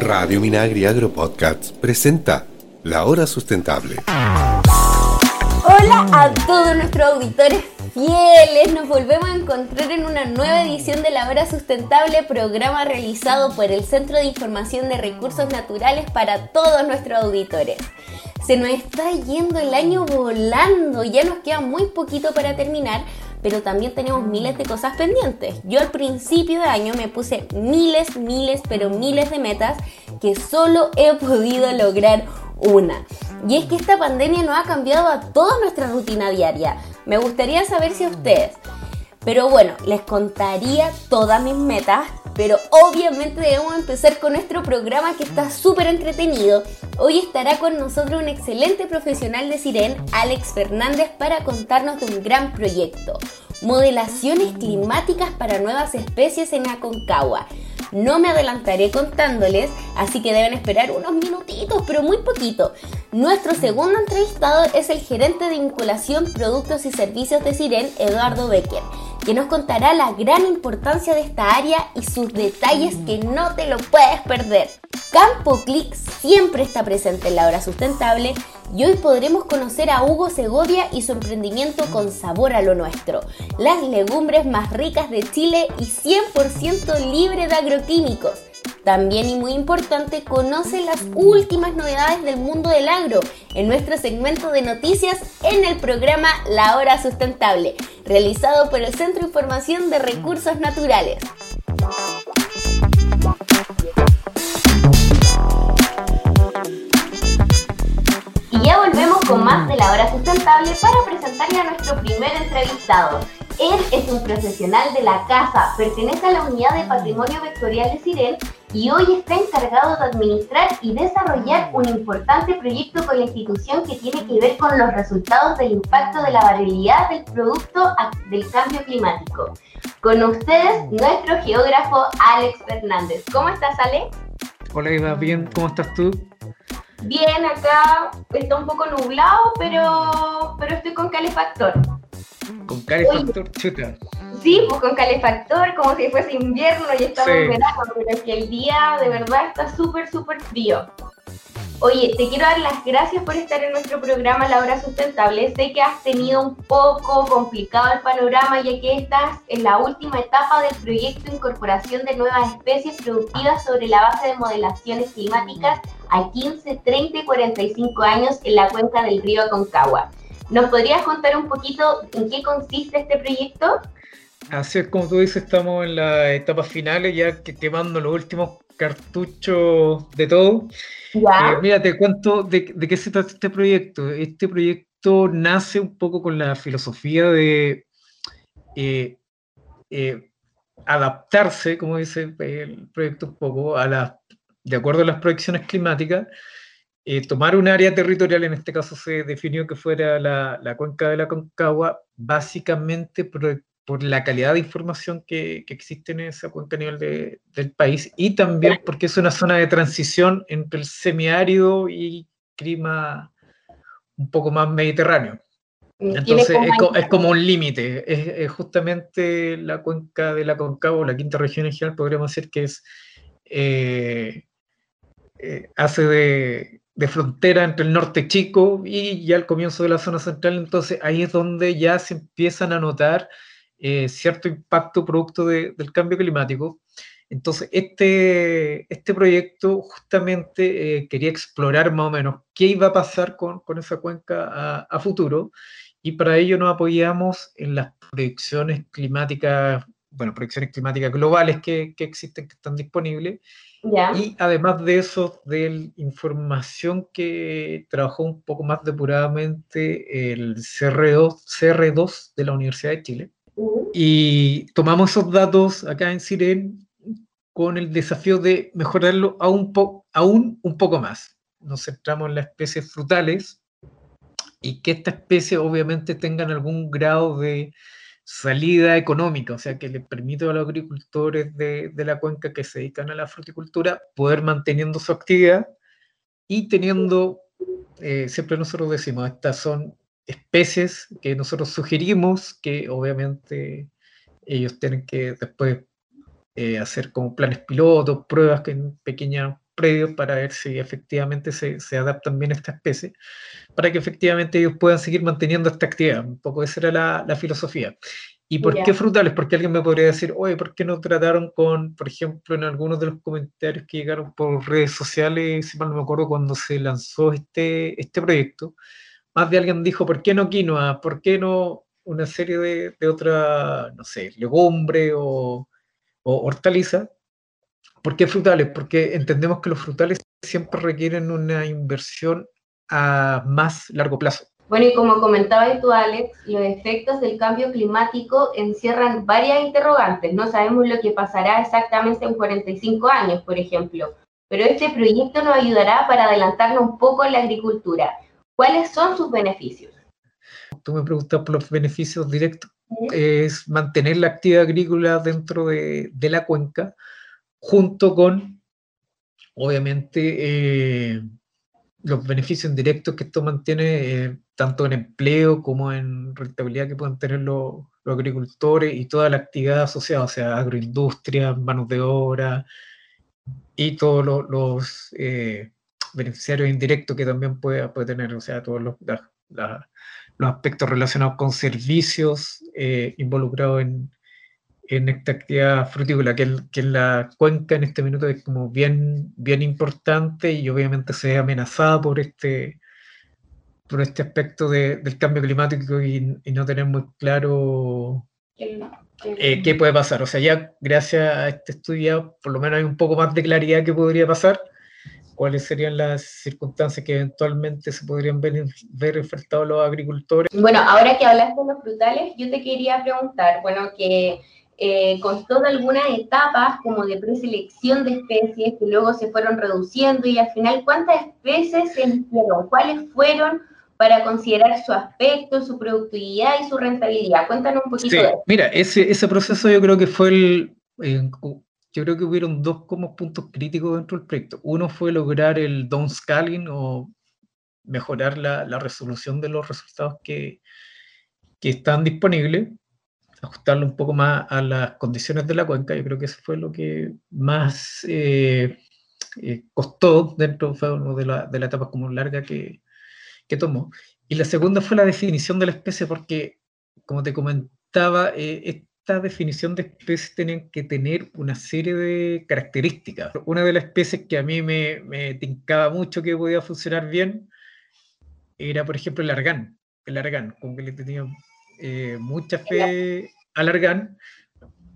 Radio Minagri Agro Podcasts presenta La Hora Sustentable. Hola a todos nuestros auditores fieles, nos volvemos a encontrar en una nueva edición de La Hora Sustentable, programa realizado por el Centro de Información de Recursos Naturales para todos nuestros auditores. Se nos está yendo el año volando, ya nos queda muy poquito para terminar, pero también tenemos miles de cosas pendientes. Yo al principio de año me puse miles, miles, pero miles de metas que solo he podido lograr una. Y es que esta pandemia nos ha cambiado a toda nuestra rutina diaria. Me gustaría saber si a ustedes. Pero bueno, les contaría todas mis metas, pero obviamente debemos empezar con nuestro programa que está súper entretenido. Hoy estará con nosotros un excelente profesional de Siren, Alex Fernández, para contarnos de un gran proyecto. Modelaciones climáticas para nuevas especies en Aconcagua. No me adelantaré contándoles, así que deben esperar unos minutitos, pero muy poquito. Nuestro segundo entrevistado es el gerente de vinculación, productos y servicios de Siren, Eduardo Becker que nos contará la gran importancia de esta área y sus detalles que no te lo puedes perder. Campo Click siempre está presente en la hora sustentable y hoy podremos conocer a Hugo Segovia y su emprendimiento con sabor a lo nuestro, las legumbres más ricas de Chile y 100% libre de agroquímicos. También y muy importante, conoce las últimas novedades del mundo del agro en nuestro segmento de noticias en el programa La Hora Sustentable, realizado por el Centro Información de Recursos Naturales. Y ya volvemos con más de La Hora Sustentable para presentarle a nuestro primer entrevistado. Él es un profesional de la casa, pertenece a la unidad de patrimonio vectorial de Siren y hoy está encargado de administrar y desarrollar un importante proyecto con la institución que tiene que ver con los resultados del impacto de la variabilidad del producto del cambio climático. Con ustedes, nuestro geógrafo Alex Fernández. ¿Cómo estás, Ale? Hola, Eva, bien, ¿cómo estás tú? Bien, acá está un poco nublado, pero, pero estoy con calefactor. Con calefactor, chuta. Sí, pues con calefactor, como si fuese invierno y estamos en verano, pero es que el día de verdad está súper, súper frío. Oye, te quiero dar las gracias por estar en nuestro programa La Hora Sustentable. Sé que has tenido un poco complicado el panorama ya que estás en la última etapa del proyecto incorporación de nuevas especies productivas sobre la base de modelaciones climáticas a 15, 30 y 45 años en la cuenca del río Aconcagua. ¿Nos podrías contar un poquito en qué consiste este proyecto? Así es como tú dices, estamos en las etapas finales, ya que quemando los últimos cartuchos de todo. Eh, mira, te cuento de, qué se trata este proyecto. Este proyecto nace un poco con la filosofía de eh, eh, adaptarse, como dice el proyecto un poco, a de acuerdo a las proyecciones climáticas, tomar un área territorial, en este caso se definió que fuera la, la cuenca de la Concagua, básicamente por la calidad de información que, que existe en esa cuenca a nivel de, del país y también porque es una zona de transición entre el semiárido y clima un poco más mediterráneo. Entonces es, como un límite, es, justamente la cuenca de la Concagua, la quinta región en general, podríamos decir que es, eh, eh, hace de, de, frontera entre el norte chico y ya el comienzo de la zona central, entonces ahí es donde ya se empiezan a notar eh, cierto impacto producto del cambio climático. Entonces, este, este proyecto justamente eh, quería explorar más o menos qué iba a pasar con, con esa cuenca a, futuro y para ello nos apoyamos en las proyecciones climáticas, bueno, proyecciones climáticas globales que, que existen, que están disponibles. Y además de eso, de información que trabajó un poco más depuradamente el CR2, CR2 de la Universidad de Chile, y tomamos esos datos acá en Siren con el desafío de mejorarlo aún, aún un poco más. Nos centramos en las especies frutales y que estas especies obviamente tengan algún grado de salida económica, o sea, que le permita a los agricultores de, de, la cuenca que se dedican a la fruticultura poder manteniendo su actividad y teniendo, eh, siempre nosotros decimos, estas son especies que nosotros sugerimos que obviamente ellos tienen que después eh, hacer como planes pilotos, pruebas en pequeños previos para ver si efectivamente se, se, adaptan bien a esta especie, para que efectivamente ellos puedan seguir manteniendo esta actividad. Un poco esa era la, la filosofía. ¿Y por qué frutales? Porque alguien me podría decir, oye, ¿por qué no trataron con, por ejemplo, en algunos de los comentarios que llegaron por redes sociales, si mal no me acuerdo, cuando se lanzó este, este proyecto, más de alguien dijo, ¿por qué no quinoa? ¿Por qué no una serie de, de otra, no sé, legumbre o, o hortaliza? ¿Por qué frutales? Porque entendemos que los frutales siempre requieren una inversión a más largo plazo. Bueno, y como comentaba tú, Alex, los efectos del cambio climático encierran varias interrogantes. No sabemos lo que pasará exactamente en 45 años, por ejemplo, pero este proyecto nos ayudará para adelantarnos un poco en la agricultura. ¿Cuáles son sus beneficios? Tú me preguntas por los beneficios directos. Es mantener la actividad agrícola dentro de, de la cuenca, junto con, obviamente, eh, los beneficios indirectos que esto mantiene, eh, tanto en empleo como en rentabilidad que pueden tener los, agricultores y toda la actividad asociada, o sea, agroindustria, manos de obra y todos los, eh, beneficiarios indirectos que también puede, tener, o sea, todos los, los aspectos relacionados con servicios involucrados en, en esta actividad frutícola, que, que, en la cuenca en este minuto es como bien, bien importante y obviamente se ve amenazada por este, por este aspecto de, del cambio climático y, y, no tener muy claro eh, qué puede pasar. O sea, ya gracias a este estudio por lo menos hay un poco más de claridad que podría pasar, cuáles serían las circunstancias que eventualmente se podrían ver, ver enfrentados los agricultores. Bueno, ahora que hablaste de los frutales, yo te quería preguntar, bueno, que eh, constó de algunas etapas como de preselección de especies que luego se fueron reduciendo y al final cuántas especies se eligieron, cuáles fueron para considerar su aspecto, su productividad y su rentabilidad. Cuéntanos un poquito de eso. Mira, ese, ese proceso yo creo que fue el... Eh, yo creo que hubieron dos como puntos críticos dentro del proyecto. Uno fue lograr el downscaling o mejorar la, la resolución de los resultados que, que están disponibles ajustarlo un poco más a las condiciones de la cuenca. Yo creo que eso fue lo que más eh, eh, costó dentro de, la, de la etapa como larga que, que, tomó. Y la segunda fue la definición de la especie, porque, como te comentaba, eh, esta definición de especies tienen que tener una serie de características. Una de las especies que a mí me, me tincaba mucho que podía funcionar bien era, por ejemplo, el argán. El argán, como que le tenía eh, mucha fe al argán,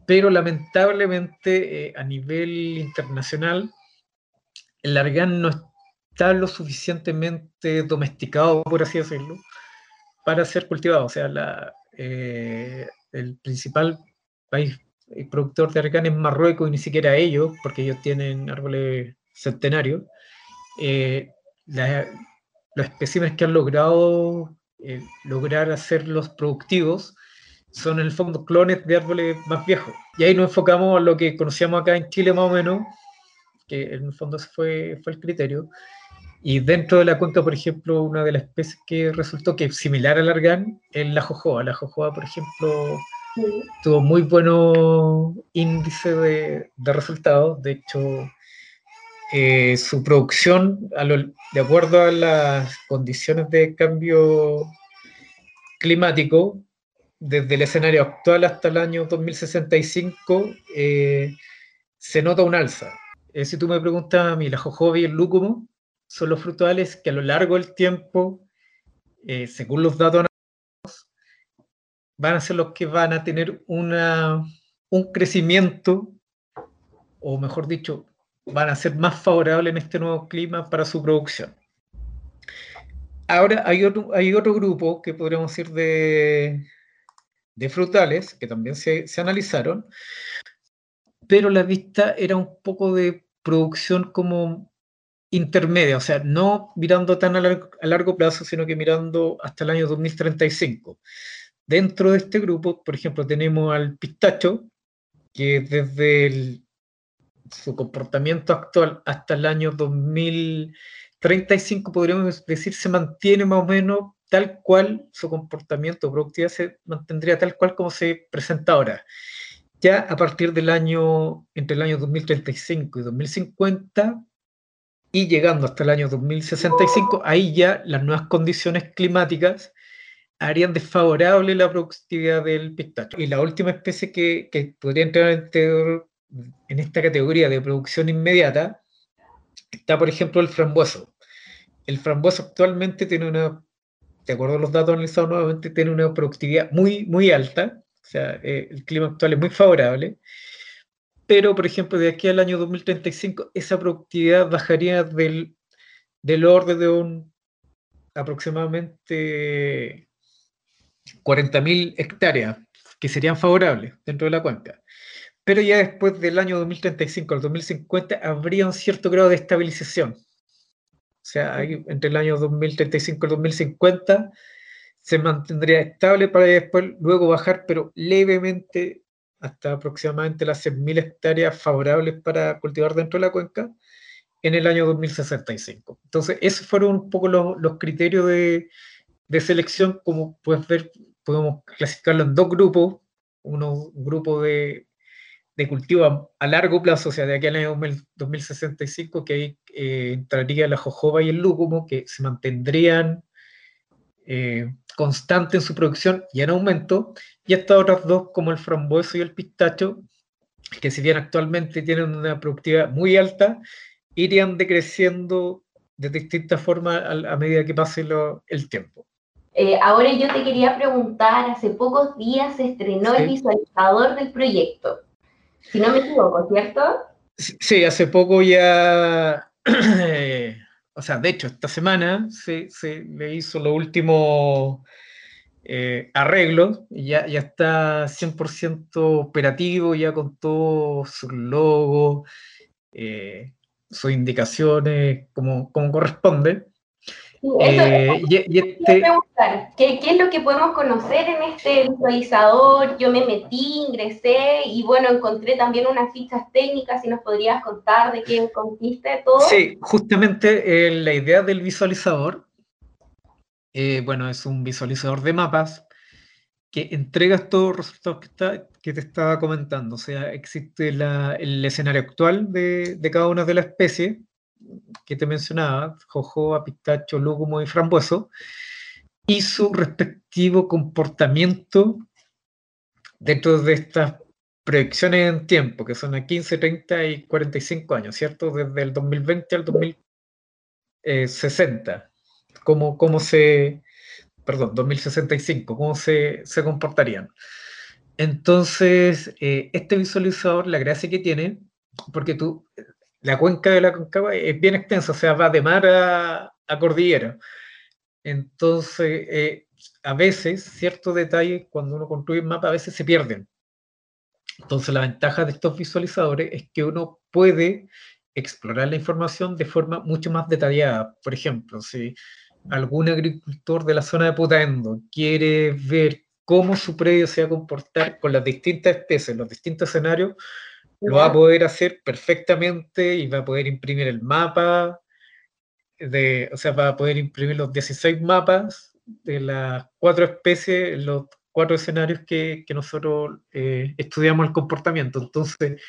pero lamentablemente eh, a nivel internacional el argán no está lo suficientemente domesticado, por así decirlo, para ser cultivado. O sea, la, eh, el principal país productor de argán es Marruecos y ni siquiera ellos, porque ellos tienen árboles centenarios. los especímenes que han logrado eh, lograr hacerlos productivos son en el fondo clones de árboles más viejos. Y ahí nos enfocamos a lo que conocíamos acá en Chile más o menos, que en el fondo ese fue, fue el criterio. Y dentro de la cuenca, por ejemplo, una de las especies que resultó que es similar al argán es la jojoa. La jojoa, por ejemplo, tuvo muy buenos índices de, de resultados. De hecho, eh, su producción, de acuerdo a las condiciones de cambio climático, desde el escenario actual hasta el año 2065, eh, se nota un alza. Eh, si tú me preguntas a mí, la jojoba y el lúcumo son los frutales que a lo largo del tiempo, según los datos van a ser los que van a tener una, un crecimiento, o mejor dicho, van a ser más favorables en este nuevo clima para su producción. Ahora hay otro, hay otro grupo que podríamos decir de, de frutales que también se, se, analizaron, pero la vista era un poco de producción como intermedia, o sea, no mirando tan a a largo plazo, sino que mirando hasta el año 2035. Dentro de este grupo, por ejemplo, tenemos al pistacho, que desde el su comportamiento actual hasta el año 2035, podríamos decir, se mantiene más o menos tal cual su comportamiento productivo se mantendría tal cual como se presenta ahora. Ya a partir del año, entre el año 2035 y 2050, y llegando hasta el año 2065, ahí ya las nuevas condiciones climáticas harían desfavorable la productividad del pistacho. Y la última especie que, que podría entrar en esta categoría de producción inmediata está, por ejemplo, el frambuoso. El frambuoso actualmente tiene una, de acuerdo a los datos analizados nuevamente, tiene una productividad muy, muy alta. O sea, eh, el clima actual es muy favorable pero por ejemplo de aquí al año 2035 esa productividad bajaría del, del orden de un aproximadamente 40.000 hectáreas, que serían favorables dentro de la cuenca. Pero ya después del año 2035 al 2050 habría un cierto grado de estabilización. O sea, entre el año 2035 y el 2050 se mantendría estable para después luego bajar, pero levemente hasta aproximadamente las 100.000 hectáreas favorables para cultivar dentro de la cuenca en el año 2065. Entonces, esos fueron un poco los, los criterios de, de, selección, como puedes ver, podemos clasificarlo en dos grupos, uno, un grupo de, de cultivo a, a, largo plazo, o sea, de aquí al año 2065, que ahí eh, entraría la jojoba y el lúcumo, que se mantendrían eh, constante en su producción y en aumento, y estas otras dos, como el frambueso y el pistacho, que si bien actualmente tienen una productividad muy alta, irían decreciendo de distintas formas a, medida que pase el tiempo. Eh, ahora yo te quería preguntar, hace pocos días se estrenó el visualizador del proyecto, si no me equivoco, ¿cierto? Sí, hace poco ya o sea, de hecho, esta semana se, le hizo lo último eh, arreglos ya, ya está 100% operativo, ya con todos sus logos, eh, sus indicaciones como, como corresponde. Eh, este ¿qué, es lo que podemos conocer en este visualizador? Yo me metí, ingresé y bueno, encontré también unas fichas técnicas, si nos podrías contar de qué consiste todo. Sí, justamente eh, la idea del visualizador, eh, bueno, es un visualizador de mapas que entrega estos resultados que, que te estaba comentando. O sea, existe el escenario actual de, de cada una de las especies que te mencionaba, jojoa, pistacho, lúgumo y frambueso, y su respectivo comportamiento dentro de estas proyecciones en tiempo, que son a 15, 30 y 45 años, ¿cierto? Desde el 2020 al 2060. ¿Cómo, cómo se, perdón, 2065, cómo se, se comportarían? Entonces, eh, este visualizador, la gracia que tiene, porque tú la cuenca de la Concagua es bien extensa, o sea, va de mar a, cordillera. Entonces, eh, a veces, ciertos detalles, cuando uno construye un mapa, a veces se pierden. Entonces, la ventaja de estos visualizadores es que uno puede explorar la información de forma mucho más detallada. Por ejemplo, si algún agricultor de la zona de Putaendo quiere ver cómo su predio se va a comportar con las distintas especies, los distintos escenarios, lo va a poder hacer perfectamente y va a poder imprimir el mapa, de, o sea, va a poder imprimir los 16 mapas de las cuatro especies, los cuatro escenarios que, que nosotros eh, estudiamos el comportamiento. Entonces,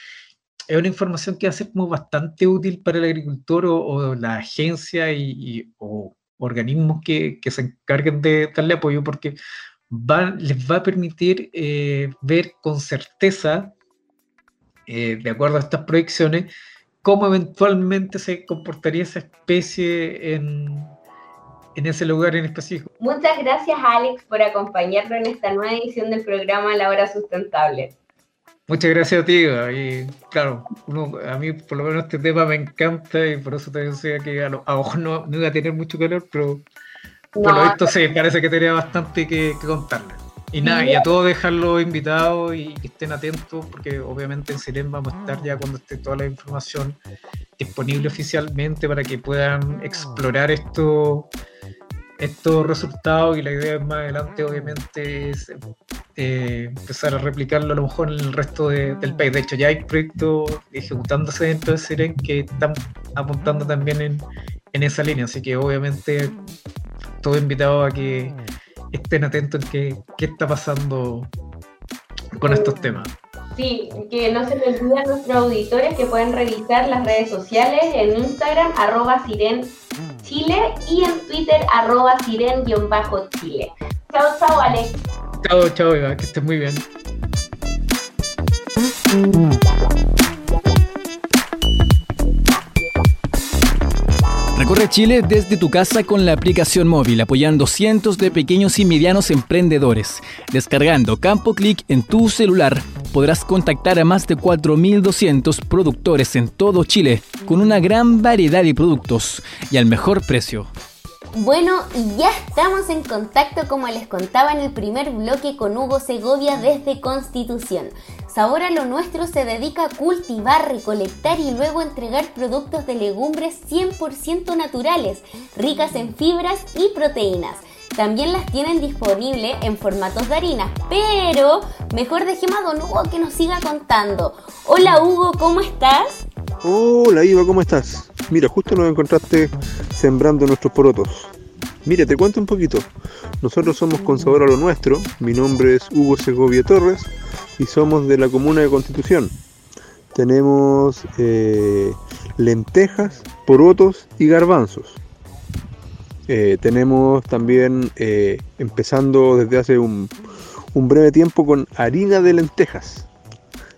es una información que va a ser como bastante útil para el agricultor o, la agencia y, o organismos que, que, se encarguen de darle apoyo porque va, les va a permitir eh, ver con certeza eh, de acuerdo a estas proyecciones, cómo eventualmente se comportaría esa especie en, en ese lugar en específico. Muchas gracias Alex por acompañarnos en esta nueva edición del programa La Hora Sustentable. Muchas gracias a ti. Y claro, a mí por lo menos este tema me encanta y por eso te decía que a, lo, ojo no, no, iba a tener mucho calor, pero por lo visto sí, parece que tenía bastante que, que contarle. Y nada, y a todos dejarlos invitados y que estén atentos, porque obviamente en Siren vamos a estar ya cuando esté toda la información disponible oficialmente para que puedan explorar esto, estos resultados. Y la idea más adelante, obviamente, es eh, empezar a replicarlo a lo mejor en el resto del país. De hecho, ya hay proyectos ejecutándose dentro de Siren que están apuntando también en, en esa línea. Así que, obviamente, todo invitado a que estén atentos en qué, qué está pasando con estos temas. Sí, que no se les olvide a nuestros auditores que pueden revisar las redes sociales en Instagram, arroba Siren Chile y en Twitter, arroba Siren-Chile. Chao, chao, Alex. Chao, chao, Eva, que estés muy bien. Recorre Chile desde tu casa con la aplicación móvil, apoyando cientos de pequeños y medianos emprendedores. Descargando Campo Click en tu celular, podrás contactar a más de 4.200 productores en todo Chile, con una gran variedad de productos y al mejor precio. Bueno, y ya estamos en contacto, como les contaba en el primer bloque, con Hugo Segovia desde Constitución. Sabor a lo nuestro se dedica a cultivar, recolectar y luego entregar productos de legumbres 100% naturales, ricas en fibras y proteínas. También las tienen disponibles en formatos de harina, pero mejor dejemos a Don Hugo que nos siga contando. Hola Hugo, ¿cómo estás? Hola Iva, ¿cómo estás? Mira, justo nos encontraste sembrando nuestros porotos. Mira, te cuento un poquito. Nosotros somos con sabor a lo nuestro. Mi nombre es Hugo Segovia Torres y somos de la comuna de Constitución. Tenemos eh, lentejas, porotos y garbanzos. Eh, tenemos también, eh, empezando desde hace un, breve tiempo, con harina de lentejas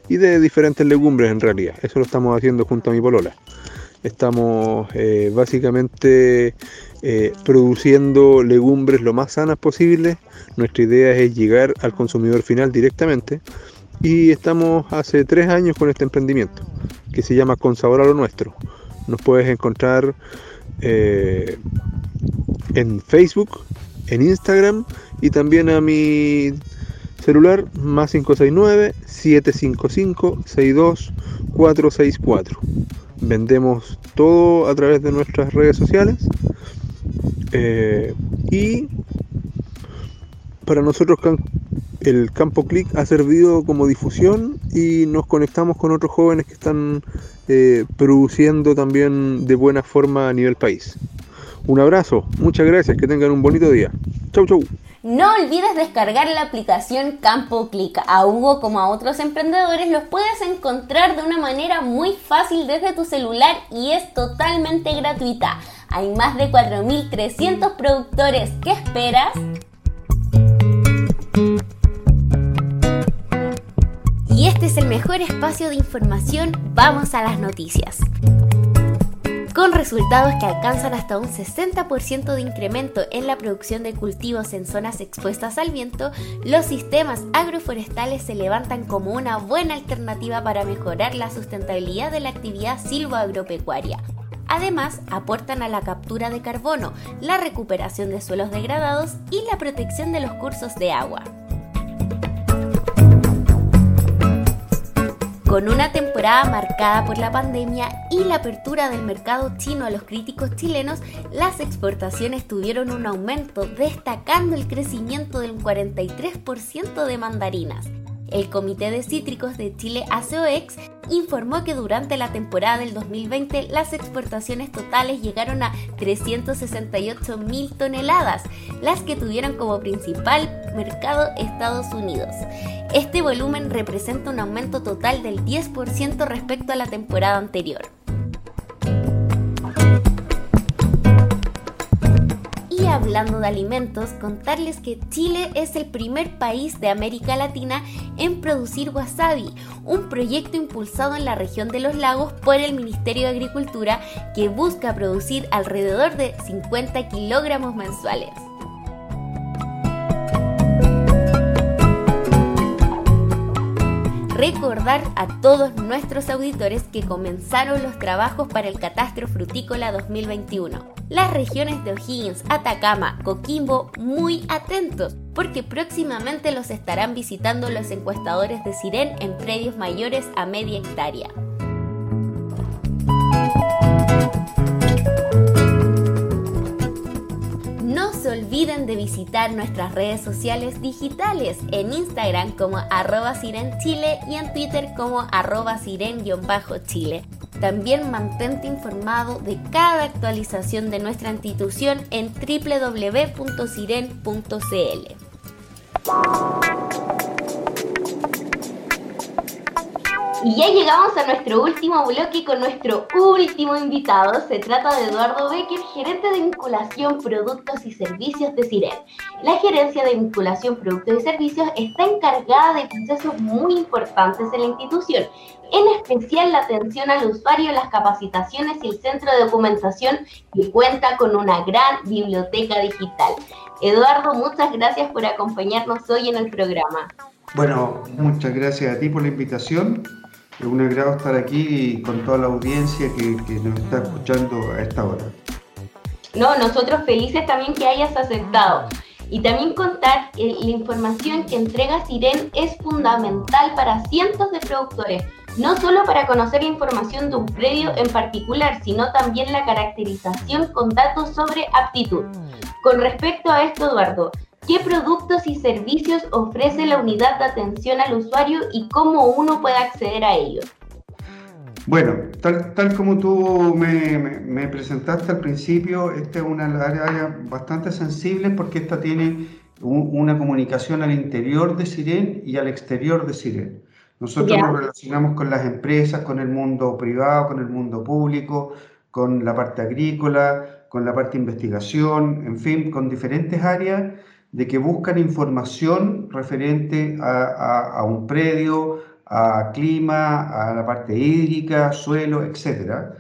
y de diferentes legumbres en realidad. Eso lo estamos haciendo junto a mi polola. Estamos básicamente produciendo legumbres lo más sanas posible. Nuestra idea es llegar al consumidor final directamente. Y estamos hace tres años con este emprendimiento que se llama Con Sabor a lo Nuestro. Nos puedes encontrar eh, en Facebook, en Instagram y también a mi celular más 569 755 62464 vendemos todo a través de nuestras redes sociales eh, y para nosotros el campo click ha servido como difusión y nos conectamos con otros jóvenes que están eh, produciendo también de buena forma a nivel país. Un abrazo, muchas gracias, que tengan un bonito día. Chau, chau. No olvides descargar la aplicación Campo Click. A Hugo como a otros emprendedores los puedes encontrar de una manera muy fácil desde tu celular y es totalmente gratuita. Hay más de 4.300 productores. ¿Qué esperas? Este es el mejor espacio de información. Vamos a las noticias con resultados que alcanzan hasta un 60% de incremento en la producción de cultivos en zonas expuestas al viento, los sistemas agroforestales se levantan como una buena alternativa para mejorar la sustentabilidad de la actividad silvoagropecuaria. Además, aportan a la captura de carbono, la recuperación de suelos degradados y la protección de los cursos de agua. Con una temporada marcada por la pandemia y la apertura del mercado chino a los críticos chilenos, las exportaciones tuvieron un aumento, destacando el crecimiento del 43% de mandarinas. El Comité de Cítricos de Chile ACOEX informó que durante la temporada del 2020 las exportaciones totales llegaron a 368 mil toneladas, las que tuvieron como principal mercado Estados Unidos. Este volumen representa un aumento total del 10% respecto a la temporada anterior. Hablando de alimentos, contarles que Chile es el primer país de América Latina en producir wasabi, un proyecto impulsado en la región de los lagos por el Ministerio de Agricultura que busca producir alrededor de 50 kilogramos mensuales. Recordar a todos nuestros auditores que comenzaron los trabajos para el Catastro Frutícola 2021. Las regiones de O'Higgins, Atacama, Coquimbo, muy atentos, porque próximamente los estarán visitando los encuestadores de Siren en predios mayores a media hectárea. Olviden de visitar nuestras redes sociales digitales en Instagram como arroba sirenchile y en Twitter como arroba siren-chile. También mantente informado de cada actualización de nuestra institución en www.siren.cl. Y ya llegamos a nuestro último bloque con nuestro último invitado. Se trata de Eduardo Becker, gerente de vinculación, productos y servicios de Siren. La gerencia de vinculación, productos y servicios está encargada de procesos muy importantes en la institución, en especial la atención al usuario, las capacitaciones y el centro de documentación que cuenta con una gran biblioteca digital. Eduardo, muchas gracias por acompañarnos hoy en el programa. Bueno, muchas gracias a ti por la invitación es un agrado estar aquí con toda la audiencia que, nos está escuchando a esta hora. No, nosotros felices también que hayas aceptado. Y también contar que la información que entrega Siren es fundamental para cientos de productores, no solo para conocer la información de un predio en particular, sino también la caracterización con datos sobre aptitud. Con respecto a esto, Eduardo, ¿Qué productos y servicios ofrece la unidad de atención al usuario y cómo uno puede acceder a ellos? Bueno, tal, tal como tú me, presentaste al principio, esta es una área bastante sensible porque esta tiene una comunicación al interior de Siren y al exterior de Siren. Nosotros nos relacionamos con las empresas, con el mundo privado, con el mundo público, con la parte agrícola, con la parte de investigación, en fin, con diferentes áreas de que buscan información referente a, un predio, a clima, a la parte hídrica, suelo, etc.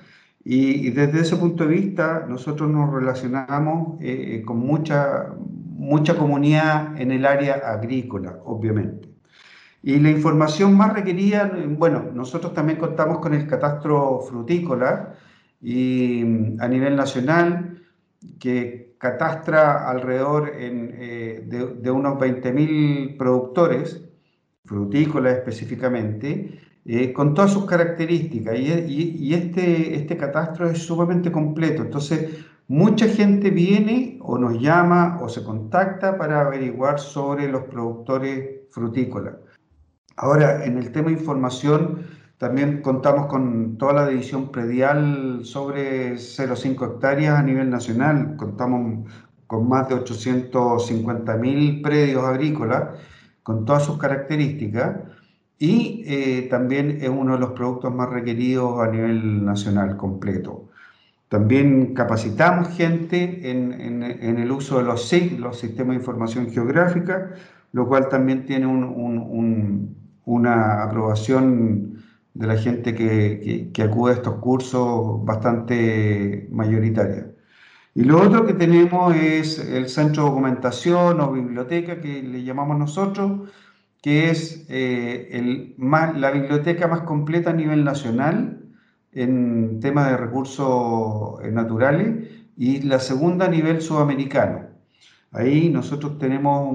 Y, desde ese punto de vista nosotros nos relacionamos eh, eh, con mucha, mucha comunidad en el área agrícola, obviamente. Y la información más requerida, bueno, nosotros también contamos con el catastro frutícola y mm, a nivel nacional, que catastra alrededor eh, de, unos 20.000 productores, frutícolas específicamente, eh, con todas sus características. Y, este, este catastro es sumamente completo. Entonces, mucha gente viene o nos llama o se contacta para averiguar sobre los productores frutícolas. Ahora, en el tema de información, también contamos con toda la división predial sobre 0,5 hectáreas a nivel nacional. Contamos con más de 850.000 predios agrícolas con todas sus características y eh, también es uno de los productos más requeridos a nivel nacional completo. También capacitamos gente en, el uso de los SIG, los sistemas de información geográfica, lo cual también tiene una aprobación de la gente que, acude a estos cursos bastante mayoritaria. Y lo otro que tenemos es el centro de documentación o biblioteca que le llamamos nosotros, que es eh, el más, la biblioteca más completa a nivel nacional en temas de recursos eh, naturales y la segunda a nivel sudamericano. Ahí nosotros tenemos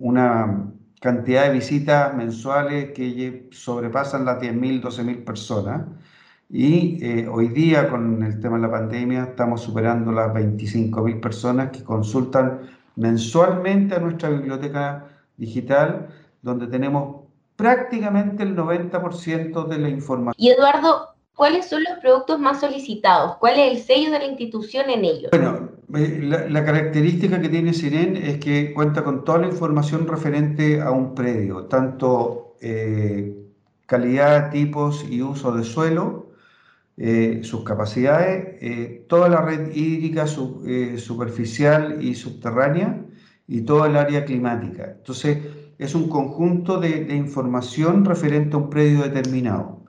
una cantidad de visitas mensuales que sobrepasan las 10.000, 12.000 personas. Y eh, hoy día, con el tema de la pandemia, estamos superando las 25.000 personas que consultan mensualmente a nuestra biblioteca digital, donde tenemos prácticamente el 90% de la información. Y Eduardo, ¿cuáles son los productos más solicitados? ¿Cuál es el sello de la institución en ellos? Bueno, eh, la, característica que tiene Siren es que cuenta con toda la información referente a un predio, tanto eh, calidad, tipos y uso de suelo, eh, sus capacidades, toda la red hídrica superficial y subterránea y toda el área climática. Entonces, es un conjunto de información referente a un predio determinado.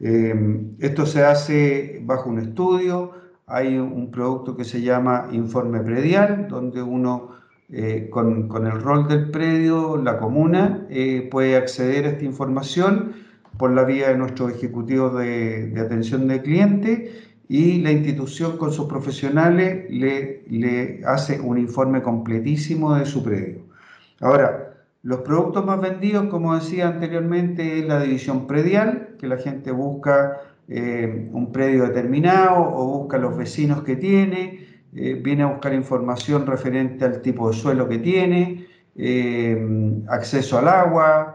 esto se hace bajo un estudio, hay un producto que se llama informe predial, donde uno eh, con, el rol del predio, la comuna, eh, puede acceder a esta información por la vía de nuestros ejecutivos de, atención de cliente y la institución con sus profesionales le, le hace un informe completísimo de su predio. Ahora, los productos más vendidos, como decía anteriormente, es la división predial, que la gente busca eh, un predio determinado o busca los vecinos que tiene, eh, viene a buscar información referente al tipo de suelo que tiene, eh, acceso al agua,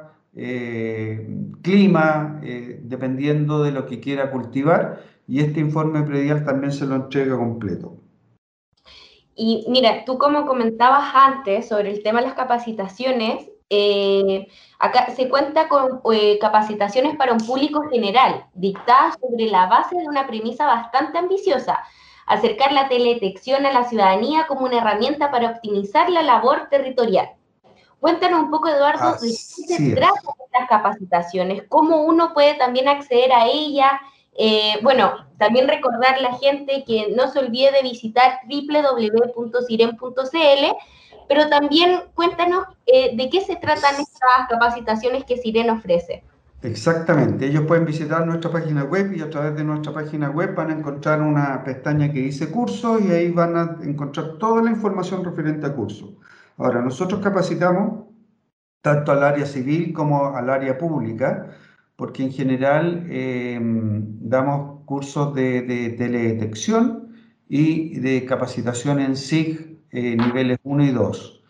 clima, dependiendo de lo que quiera cultivar, y este informe predial también se lo entrega completo. Y mira, tú como comentabas antes sobre el tema de las capacitaciones, eh, acá se cuenta con eh, capacitaciones para un público general, dictadas sobre la base de una premisa bastante ambiciosa, acercar la teledetección a la ciudadanía como una herramienta para optimizar la labor territorial. Cuéntanos un poco, Eduardo, de qué se trata estas capacitaciones, cómo uno puede también acceder a ellas. Eh, bueno, también recordar a la gente que no se olvide de visitar www.siren.cl pero también cuéntanos eh, de qué se tratan estas capacitaciones que Siren ofrece. Exactamente, ellos pueden visitar nuestra página web y a través de nuestra página web van a encontrar una pestaña que dice cursos y ahí van a encontrar toda la información referente a cursos. Ahora, nosotros capacitamos tanto al área civil como al área pública, porque en general em, damos cursos de, de teledetección y de capacitación en SIG eh, niveles 1 y 2.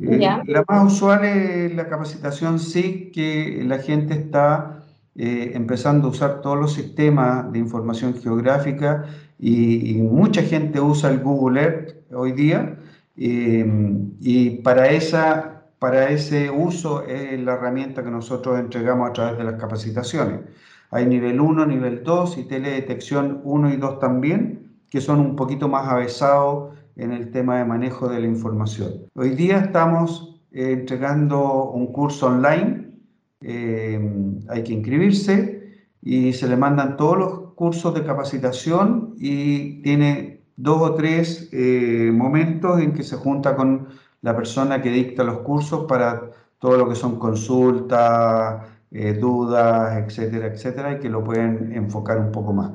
Eh, la más usual es la capacitación sí que la gente está eh, empezando a usar todos los sistemas de información geográfica y, mucha gente usa el Google Earth hoy día y para, esa, para ese uso es la herramienta que nosotros entregamos a través de las capacitaciones. Hay nivel 1, nivel 2 y teledetección 1 y 2 también, que son un poquito más avesados en el tema de manejo de la información. Hoy día estamos eh, entregando un curso online, eh, hay que inscribirse y se le mandan todos los cursos de capacitación y tiene dos o tres eh, momentos en que se junta con la persona que dicta los cursos para todo lo que son consultas, dudas, etcétera, etcétera, y que lo pueden enfocar un poco más.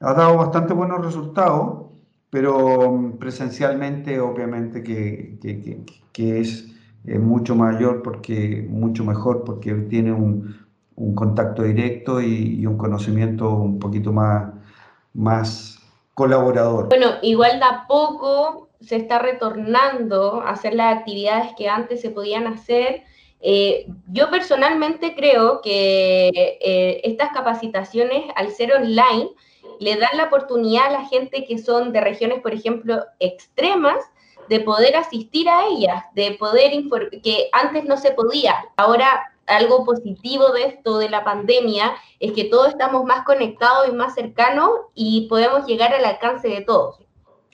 Ha dado bastante buenos resultados pero mm, presencialmente obviamente que, que, que, es eh, mucho mayor, porque, mucho mejor, porque tiene un, un contacto directo y, un conocimiento un poquito más, más colaborador. Bueno, igual da poco se está retornando a hacer las actividades que antes se podían hacer. Eh, yo personalmente creo que eh, estas capacitaciones, al ser online, le dan la oportunidad a la gente que son de regiones, por ejemplo, extremas, de poder asistir a ellas, de poder que antes no se podía. Ahora algo positivo de esto de la pandemia es que todos estamos más conectados y más cercanos y podemos llegar al alcance de todos.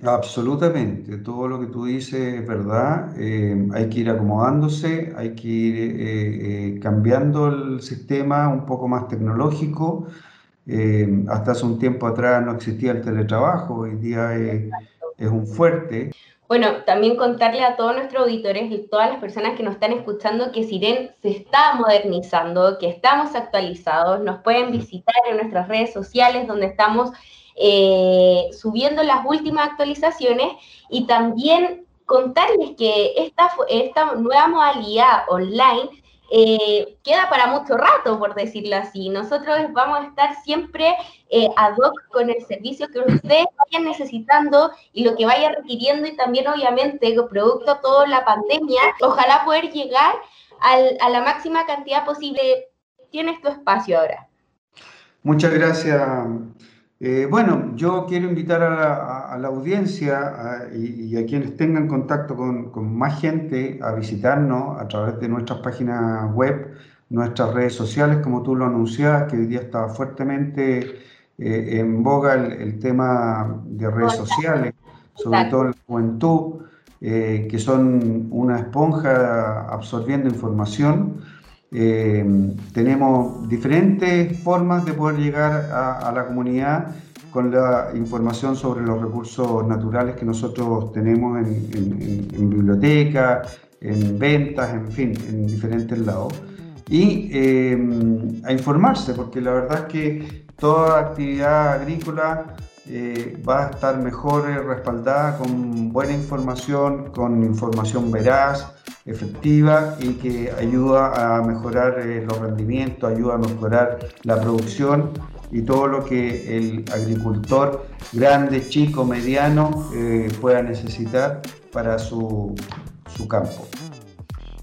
Absolutamente, todo lo que tú dices es verdad, eh, hay que ir acomodándose, hay que ir eh, eh, cambiando el sistema un poco más tecnológico, eh, hasta hace un tiempo atrás no existía el teletrabajo, hoy día es, un fuerte. Bueno, también contarle a todos nuestros auditores y todas las personas que nos están escuchando que Siren se está modernizando, que estamos actualizados, nos pueden visitar en nuestras redes sociales donde estamos eh, subiendo las últimas actualizaciones y también contarles que esta, esta nueva modalidad online eh, queda para mucho rato, por decirlo así. Nosotros vamos a estar siempre eh, ad hoc con el servicio que ustedes vayan necesitando y lo que vaya requiriendo y también obviamente producto de toda la pandemia, ojalá poder llegar a la máxima cantidad posible. Tienes tu espacio ahora. Muchas gracias. Eh, bueno, yo quiero invitar a la, audiencia y, a quienes tengan contacto con, más gente a visitarnos a través de nuestras páginas web, nuestras redes sociales, como tú lo anunciabas, que hoy día está fuertemente eh, en boga el, tema de redes sociales, sobre todo en la juventud, eh, que son una esponja absorbiendo información eh, tenemos diferentes formas de poder llegar a, la comunidad con la información sobre los recursos naturales que nosotros tenemos en, biblioteca, en ventas, en fin, en diferentes lados. Y eh, a informarse, porque la verdad es que toda actividad agrícola eh, va a estar mejor respaldada con buena información, con información veraz, efectiva y que ayuda a mejorar eh, los rendimientos, ayuda a mejorar la producción y todo lo que el agricultor grande, chico, mediano eh, pueda necesitar para su, su campo.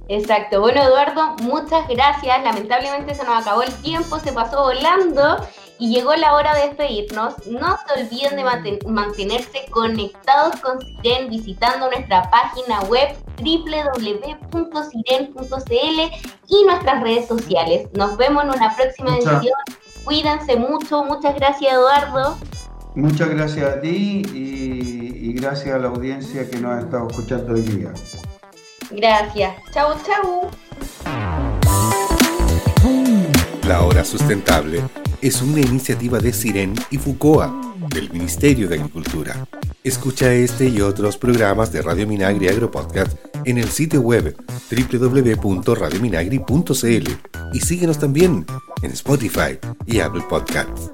Exacto. Bueno, Eduardo, muchas gracias. Lamentablemente se nos acabó el tiempo, se pasó volando y llegó la hora de despedirnos. No se olviden de mantenerse conectados con Siren visitando nuestra página web www.siren.cl y nuestras redes sociales. Nos vemos en una próxima edición. Cuídense mucho. Muchas gracias, Eduardo. Muchas gracias a ti y, gracias a la audiencia que nos ha estado escuchando hoy día. Gracias. Chau, chau. La Hora Sustentable es una iniciativa de Siren y Fucoa, del Ministerio de Agricultura. Escucha este y otros programas de Radio Minagri Agropodcast en el sitio web www.radiominagri.cl y síguenos también en Spotify y Apple Podcasts.